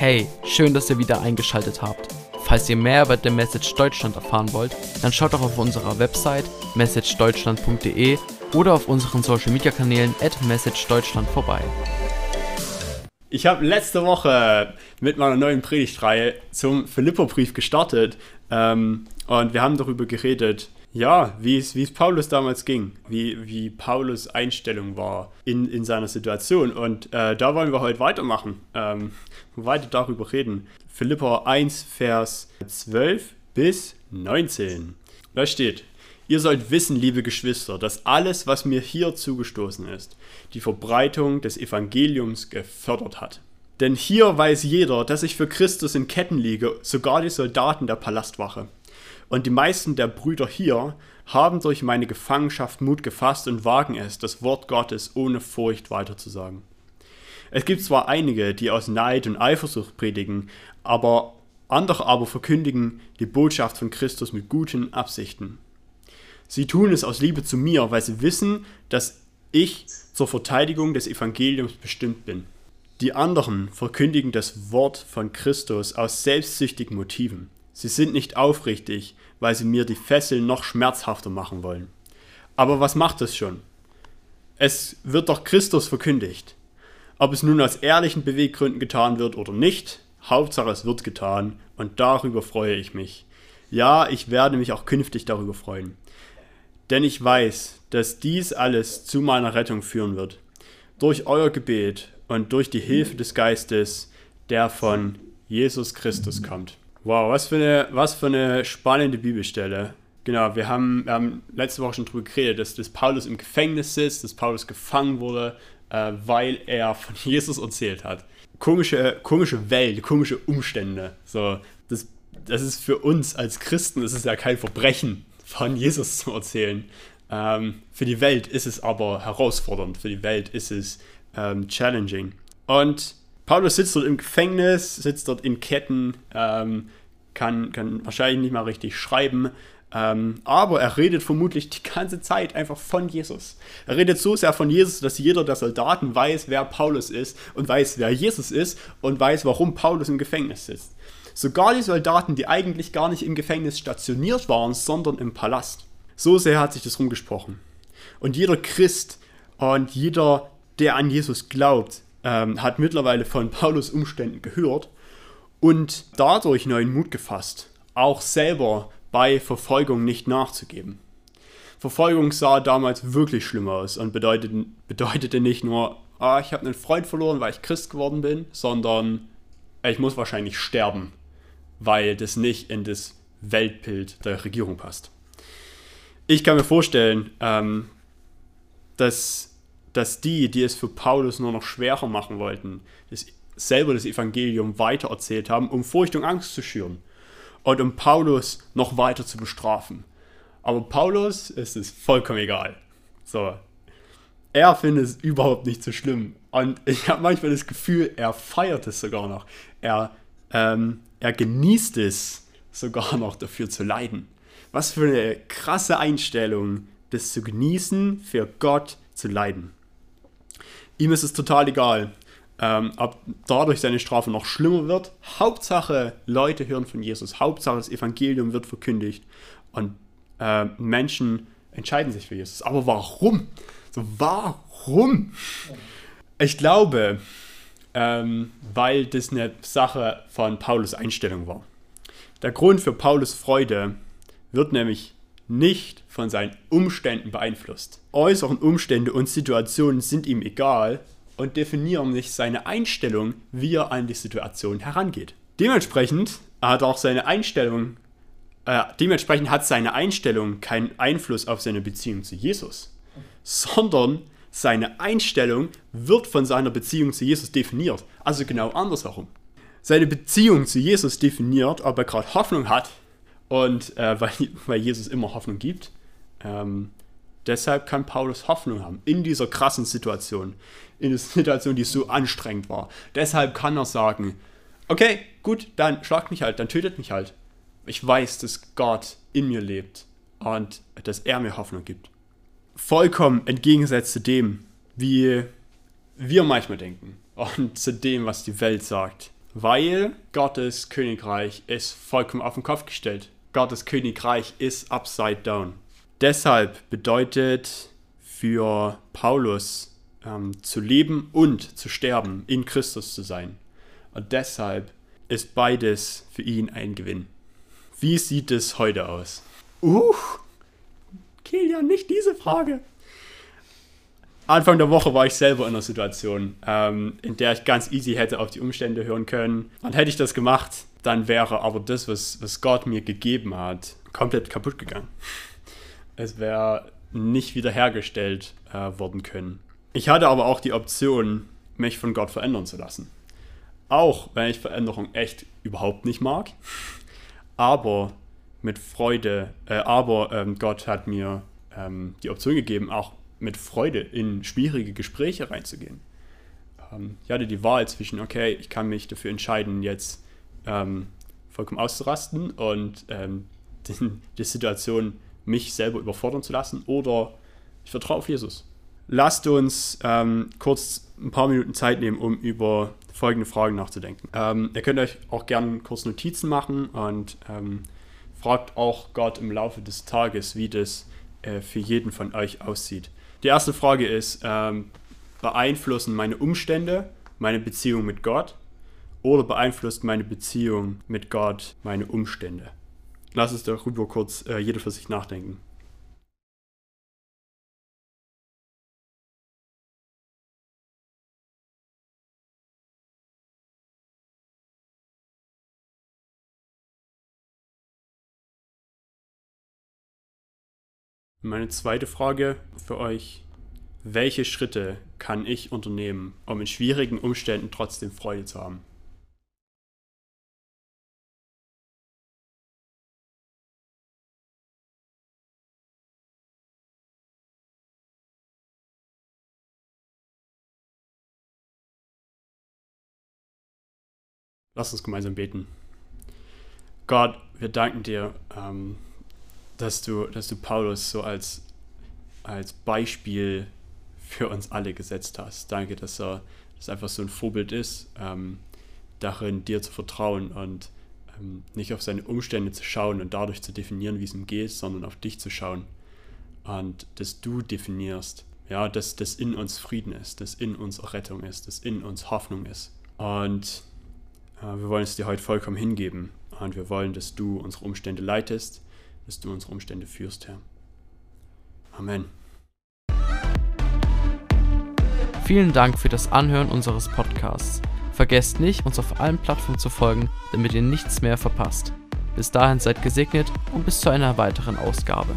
Hey, schön, dass ihr wieder eingeschaltet habt. Falls ihr mehr über The Message Deutschland erfahren wollt, dann schaut doch auf unserer Website messagedeutschland.de oder auf unseren Social Media Kanälen at messagedeutschland vorbei. Ich habe letzte Woche mit meiner neuen Predigtreihe zum Philipperbrief gestartet ähm, und wir haben darüber geredet, ja, wie es, wie es Paulus damals ging, wie, wie Paulus Einstellung war in, in seiner Situation. Und äh, da wollen wir heute weitermachen, ähm, weiter darüber reden. Philippa 1, Vers 12 bis 19. Da steht, Ihr sollt wissen, liebe Geschwister, dass alles, was mir hier zugestoßen ist, die Verbreitung des Evangeliums gefördert hat. Denn hier weiß jeder, dass ich für Christus in Ketten liege, sogar die Soldaten der Palastwache. Und die meisten der Brüder hier haben durch meine Gefangenschaft Mut gefasst und wagen es, das Wort Gottes ohne Furcht weiterzusagen. Es gibt zwar einige, die aus Neid und Eifersucht predigen, aber andere aber verkündigen die Botschaft von Christus mit guten Absichten. Sie tun es aus Liebe zu mir, weil sie wissen, dass ich zur Verteidigung des Evangeliums bestimmt bin. Die anderen verkündigen das Wort von Christus aus selbstsüchtigen Motiven. Sie sind nicht aufrichtig, weil sie mir die Fesseln noch schmerzhafter machen wollen. Aber was macht es schon? Es wird doch Christus verkündigt. Ob es nun aus ehrlichen Beweggründen getan wird oder nicht, Hauptsache es wird getan und darüber freue ich mich. Ja, ich werde mich auch künftig darüber freuen. Denn ich weiß, dass dies alles zu meiner Rettung führen wird. Durch euer Gebet und durch die Hilfe des Geistes, der von Jesus Christus kommt. Wow, was für eine, was für eine spannende Bibelstelle. Genau, wir haben, wir haben letzte Woche schon darüber geredet, dass, dass Paulus im Gefängnis sitzt, dass Paulus gefangen wurde, äh, weil er von Jesus erzählt hat. Komische, komische Welt, komische Umstände. So, das, das ist für uns als Christen, ist ja kein Verbrechen, von Jesus zu erzählen. Ähm, für die Welt ist es aber herausfordernd, für die Welt ist es ähm, challenging. Und Paulus sitzt dort im Gefängnis, sitzt dort in Ketten, ähm, kann, kann wahrscheinlich nicht mal richtig schreiben, ähm, aber er redet vermutlich die ganze Zeit einfach von Jesus. Er redet so sehr von Jesus, dass jeder der Soldaten weiß, wer Paulus ist und weiß, wer Jesus ist und weiß, warum Paulus im Gefängnis sitzt. Sogar die Soldaten, die eigentlich gar nicht im Gefängnis stationiert waren, sondern im Palast. So sehr hat sich das rumgesprochen. Und jeder Christ und jeder, der an Jesus glaubt, ähm, hat mittlerweile von Paulus Umständen gehört und dadurch neuen Mut gefasst, auch selber bei Verfolgung nicht nachzugeben. Verfolgung sah damals wirklich schlimm aus und bedeutete, bedeutete nicht nur, ah, ich habe einen Freund verloren, weil ich Christ geworden bin, sondern ich muss wahrscheinlich sterben, weil das nicht in das Weltbild der Regierung passt. Ich kann mir vorstellen, ähm, dass, dass die, die es für Paulus nur noch schwerer machen wollten, das, selber das Evangelium weitererzählt haben, um Furcht und Angst zu schüren und um Paulus noch weiter zu bestrafen. Aber Paulus ist es vollkommen egal. So. Er findet es überhaupt nicht so schlimm. Und ich habe manchmal das Gefühl, er feiert es sogar noch. Er ähm, er genießt es sogar noch dafür zu leiden. Was für eine krasse Einstellung, das zu genießen, für Gott zu leiden. Ihm ist es total egal, ähm, ob dadurch seine Strafe noch schlimmer wird. Hauptsache, Leute hören von Jesus. Hauptsache, das Evangelium wird verkündigt und äh, Menschen entscheiden sich für Jesus. Aber warum? So, warum? Ich glaube, ähm, weil das eine Sache von Paulus Einstellung war. Der Grund für Paulus Freude wird nämlich nicht von seinen Umständen beeinflusst. Äußeren Umstände und Situationen sind ihm egal und definieren nicht seine Einstellung, wie er an die Situation herangeht. Dementsprechend hat auch seine Einstellung, äh, dementsprechend hat seine Einstellung keinen Einfluss auf seine Beziehung zu Jesus, sondern seine Einstellung wird von seiner Beziehung zu Jesus definiert. Also genau andersherum. Seine Beziehung zu Jesus definiert, ob er gerade Hoffnung hat und äh, weil, weil Jesus immer Hoffnung gibt. Ähm, deshalb kann Paulus Hoffnung haben in dieser krassen Situation, in der Situation, die so anstrengend war. Deshalb kann er sagen, okay, gut, dann schlagt mich halt, dann tötet mich halt. Ich weiß, dass Gott in mir lebt und dass er mir Hoffnung gibt vollkommen entgegengesetzt zu dem, wie wir manchmal denken und zu dem, was die Welt sagt. Weil Gottes Königreich ist vollkommen auf den Kopf gestellt. Gottes Königreich ist upside down. Deshalb bedeutet für Paulus ähm, zu leben und zu sterben, in Christus zu sein. Und deshalb ist beides für ihn ein Gewinn. Wie sieht es heute aus? Uh, Kilian, nicht diese Frage. Anfang der Woche war ich selber in einer Situation, ähm, in der ich ganz easy hätte auf die Umstände hören können. Und hätte ich das gemacht, dann wäre aber das, was, was Gott mir gegeben hat, komplett kaputt gegangen. Es wäre nicht wiederhergestellt äh, worden können. Ich hatte aber auch die Option, mich von Gott verändern zu lassen. Auch wenn ich Veränderung echt überhaupt nicht mag. Aber mit Freude, äh, aber ähm, Gott hat mir ähm, die Option gegeben, auch mit Freude in schwierige Gespräche reinzugehen. Ähm, ich hatte die Wahl zwischen, okay, ich kann mich dafür entscheiden, jetzt ähm, vollkommen auszurasten und ähm, die, die Situation mich selber überfordern zu lassen oder ich vertraue auf Jesus. Lasst uns ähm, kurz ein paar Minuten Zeit nehmen, um über folgende Fragen nachzudenken. Ähm, ihr könnt euch auch gerne kurz Notizen machen und ähm, fragt auch Gott im Laufe des Tages, wie das äh, für jeden von euch aussieht. Die erste Frage ist, ähm, beeinflussen meine Umstände meine Beziehung mit Gott oder beeinflusst meine Beziehung mit Gott meine Umstände? Lass uns darüber kurz äh, jeder für sich nachdenken. Meine zweite Frage für euch. Welche Schritte kann ich unternehmen, um in schwierigen Umständen trotzdem Freude zu haben? Lass uns gemeinsam beten. Gott, wir danken dir ähm, dass du, dass du Paulus so als, als Beispiel für uns alle gesetzt hast. Danke, dass er dass einfach so ein Vorbild ist, ähm, darin dir zu vertrauen und ähm, nicht auf seine Umstände zu schauen und dadurch zu definieren, wie es ihm geht, sondern auf dich zu schauen und dass du definierst, ja, dass das in uns Frieden ist, dass in uns Rettung ist, dass in uns Hoffnung ist. Und wir wollen es dir heute vollkommen hingeben und wir wollen, dass du unsere Umstände leitest, dass du unsere Umstände führst, Herr. Amen. Vielen Dank für das Anhören unseres Podcasts. Vergesst nicht, uns auf allen Plattformen zu folgen, damit ihr nichts mehr verpasst. Bis dahin seid gesegnet und bis zu einer weiteren Ausgabe.